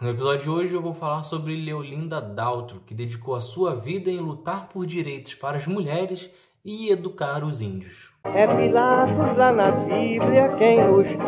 No episódio de hoje eu vou falar sobre Leolinda Daltro, que dedicou a sua vida em lutar por direitos para as mulheres e educar os índios. É Pilatos lá na Bíblia quem nos diz,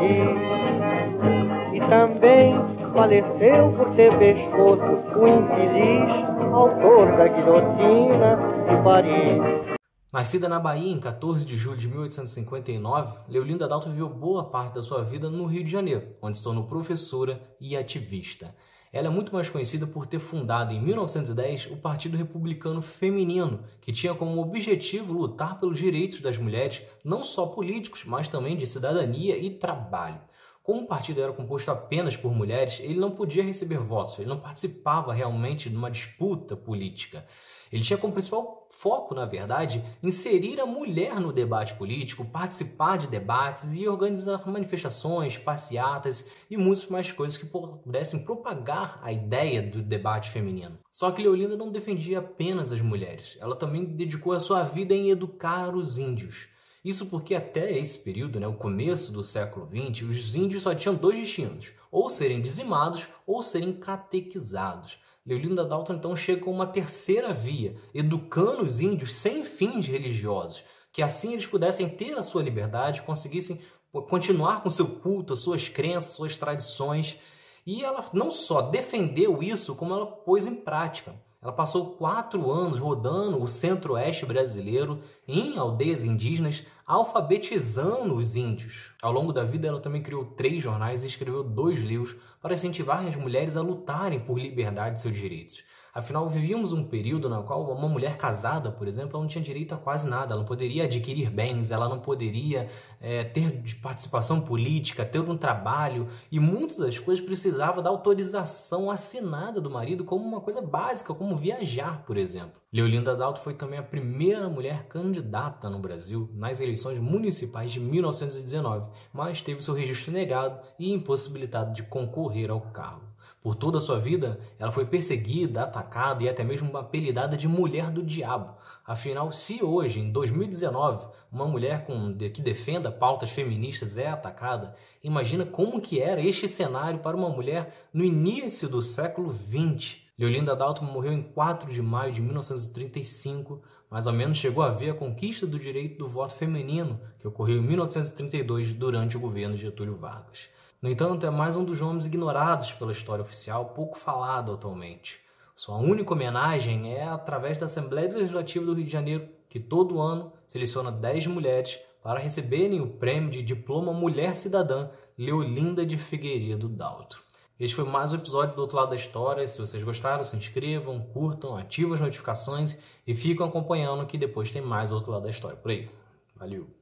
e também faleceu por ter pescoço o infeliz autor da guilhotina de Paris. Nascida na Bahia em 14 de julho de 1859, Leolinda Dalto viveu boa parte da sua vida no Rio de Janeiro, onde se tornou professora e ativista. Ela é muito mais conhecida por ter fundado em 1910 o Partido Republicano Feminino, que tinha como objetivo lutar pelos direitos das mulheres, não só políticos, mas também de cidadania e trabalho. Como o partido era composto apenas por mulheres, ele não podia receber votos, ele não participava realmente de uma disputa política. Ele tinha como principal foco, na verdade, inserir a mulher no debate político, participar de debates e organizar manifestações, passeatas e muitas mais coisas que pudessem propagar a ideia do debate feminino. Só que Leolinda não defendia apenas as mulheres, ela também dedicou a sua vida em educar os índios. Isso porque até esse período, né, o começo do século XX, os índios só tinham dois destinos, ou serem dizimados ou serem catequizados. Leolinda Dalton então chega com uma terceira via, educando os índios sem fins religiosos, que assim eles pudessem ter a sua liberdade, conseguissem continuar com seu culto, suas crenças, suas tradições. E ela não só defendeu isso, como ela pôs em prática. Ela passou quatro anos rodando o centro-oeste brasileiro em aldeias indígenas, alfabetizando os índios. Ao longo da vida, ela também criou três jornais e escreveu dois livros para incentivar as mulheres a lutarem por liberdade e seus direitos. Afinal, vivíamos um período no qual uma mulher casada, por exemplo, não tinha direito a quase nada. Ela não poderia adquirir bens, ela não poderia é, ter participação política, ter um trabalho. E muitas das coisas precisava da autorização assinada do marido como uma coisa básica, como viajar, por exemplo. Leolinda Dalto foi também a primeira mulher candidata no Brasil nas eleições municipais de 1919, mas teve seu registro negado e impossibilitado de concorrer ao cargo. Por toda a sua vida, ela foi perseguida, atacada e até mesmo apelidada de mulher do diabo. Afinal, se hoje, em 2019, uma mulher com, que defenda pautas feministas é atacada, imagina como que era este cenário para uma mulher no início do século XX. Leolinda Dalton morreu em 4 de maio de 1935, mais ou menos chegou a ver a conquista do direito do voto feminino, que ocorreu em 1932 durante o governo de Getúlio Vargas. No entanto, é mais um dos nomes ignorados pela história oficial, pouco falado atualmente. Sua única homenagem é através da Assembleia Legislativa do Rio de Janeiro, que todo ano seleciona 10 mulheres para receberem o prêmio de Diploma Mulher Cidadã Leolinda de Figueiredo Daltro. Este foi mais um episódio do Outro Lado da História. Se vocês gostaram, se inscrevam, curtam, ativem as notificações e ficam acompanhando que depois tem mais Outro Lado da História por aí. Valeu!